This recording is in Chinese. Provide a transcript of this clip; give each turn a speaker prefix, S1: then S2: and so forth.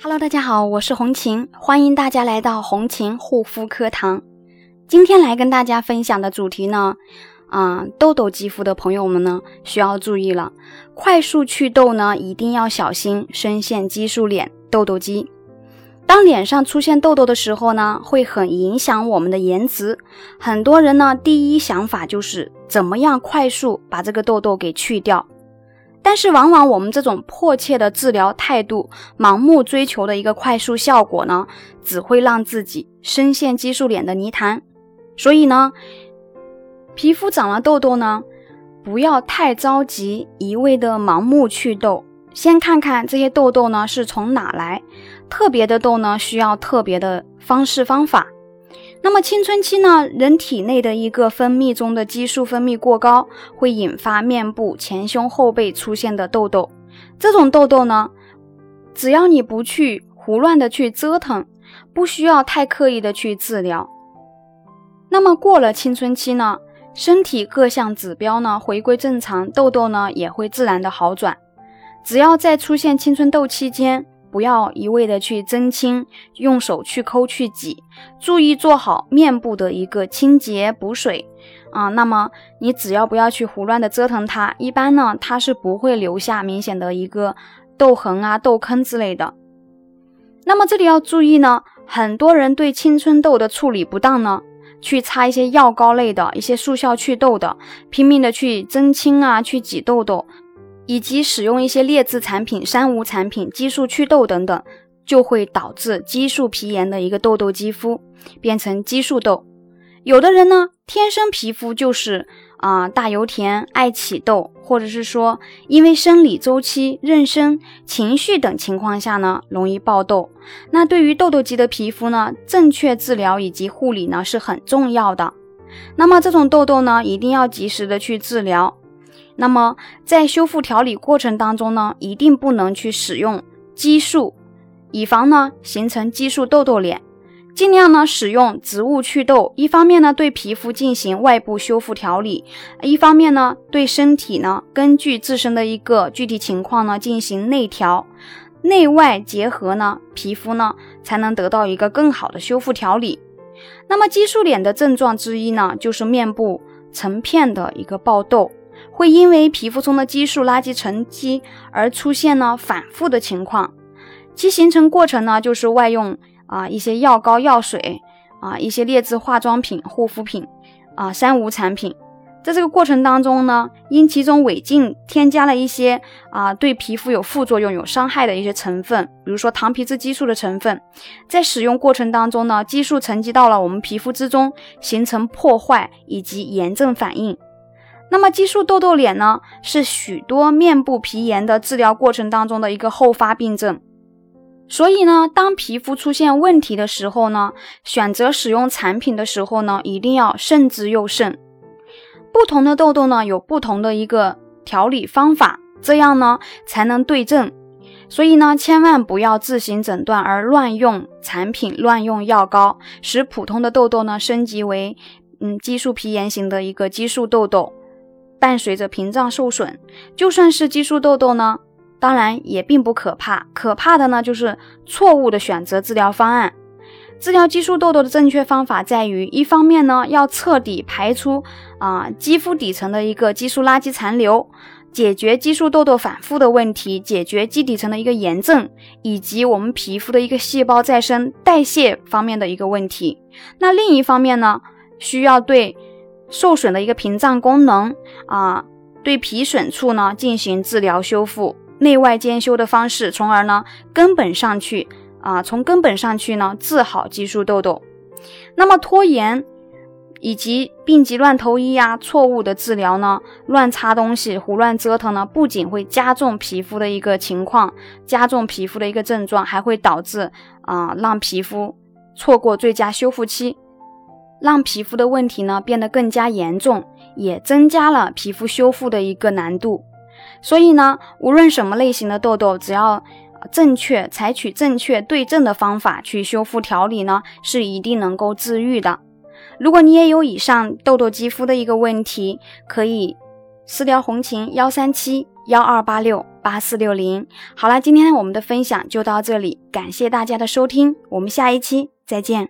S1: Hello，大家好，我是红琴，欢迎大家来到红琴护肤课堂。今天来跟大家分享的主题呢，啊，痘痘肌肤的朋友们呢需要注意了，快速祛痘呢一定要小心深陷激素脸痘痘肌。当脸上出现痘痘的时候呢，会很影响我们的颜值。很多人呢第一想法就是怎么样快速把这个痘痘给去掉。但是，往往我们这种迫切的治疗态度、盲目追求的一个快速效果呢，只会让自己深陷激素脸的泥潭。所以呢，皮肤长了痘痘呢，不要太着急，一味的盲目祛痘，先看看这些痘痘呢是从哪来。特别的痘呢，需要特别的方式方法。那么青春期呢，人体内的一个分泌中的激素分泌过高，会引发面部前胸后背出现的痘痘。这种痘痘呢，只要你不去胡乱的去折腾，不需要太刻意的去治疗。那么过了青春期呢，身体各项指标呢回归正常，痘痘呢也会自然的好转。只要在出现青春痘期间。不要一味的去增清，用手去抠去挤，注意做好面部的一个清洁补水啊。那么你只要不要去胡乱的折腾它，一般呢它是不会留下明显的一个痘痕啊、痘坑之类的。那么这里要注意呢，很多人对青春痘的处理不当呢，去擦一些药膏类的一些速效祛痘的，拼命的去增清啊、去挤痘痘。以及使用一些劣质产品、三无产品、激素祛痘等等，就会导致激素皮炎的一个痘痘肌肤变成激素痘。有的人呢，天生皮肤就是啊大油田，爱起痘，或者是说因为生理周期、妊娠、情绪等情况下呢，容易爆痘。那对于痘痘肌的皮肤呢，正确治疗以及护理呢是很重要的。那么这种痘痘呢，一定要及时的去治疗。那么，在修复调理过程当中呢，一定不能去使用激素，以防呢形成激素痘痘脸。尽量呢使用植物祛痘，一方面呢对皮肤进行外部修复调理，一方面呢对身体呢根据自身的一个具体情况呢进行内调，内外结合呢，皮肤呢才能得到一个更好的修复调理。那么激素脸的症状之一呢，就是面部成片的一个爆痘。会因为皮肤中的激素垃圾沉积而出现呢反复的情况，其形成过程呢就是外用啊一些药膏、药水啊一些劣质化妆品、护肤品啊三无产品，在这个过程当中呢，因其中违禁添加了一些啊对皮肤有副作用、有伤害的一些成分，比如说糖皮质激素的成分，在使用过程当中呢，激素沉积到了我们皮肤之中，形成破坏以及炎症反应。那么激素痘痘脸呢，是许多面部皮炎的治疗过程当中的一个后发病症。所以呢，当皮肤出现问题的时候呢，选择使用产品的时候呢，一定要慎之又慎。不同的痘痘呢，有不同的一个调理方法，这样呢才能对症。所以呢，千万不要自行诊断而乱用产品、乱用药膏，使普通的痘痘呢升级为嗯激素皮炎型的一个激素痘痘。伴随着屏障受损，就算是激素痘痘呢，当然也并不可怕。可怕的呢，就是错误的选择治疗方案。治疗激素痘痘的正确方法在于，一方面呢，要彻底排出啊肌肤底层的一个激素垃圾残留，解决激素痘痘反复的问题，解决基底层的一个炎症，以及我们皮肤的一个细胞再生代谢方面的一个问题。那另一方面呢，需要对。受损的一个屏障功能啊，对皮损处呢进行治疗修复，内外兼修的方式，从而呢根本上去啊，从根本上去呢治好激素痘痘。那么拖延以及病急乱投医呀，错误的治疗呢，乱擦东西、胡乱折腾呢，不仅会加重皮肤的一个情况，加重皮肤的一个症状，还会导致啊让皮肤错过最佳修复期。让皮肤的问题呢变得更加严重，也增加了皮肤修复的一个难度。所以呢，无论什么类型的痘痘，只要正确采取正确对症的方法去修复调理呢，是一定能够治愈的。如果你也有以上痘痘肌肤的一个问题，可以私聊红琴幺三七幺二八六八四六零。好了，今天我们的分享就到这里，感谢大家的收听，我们下一期再见。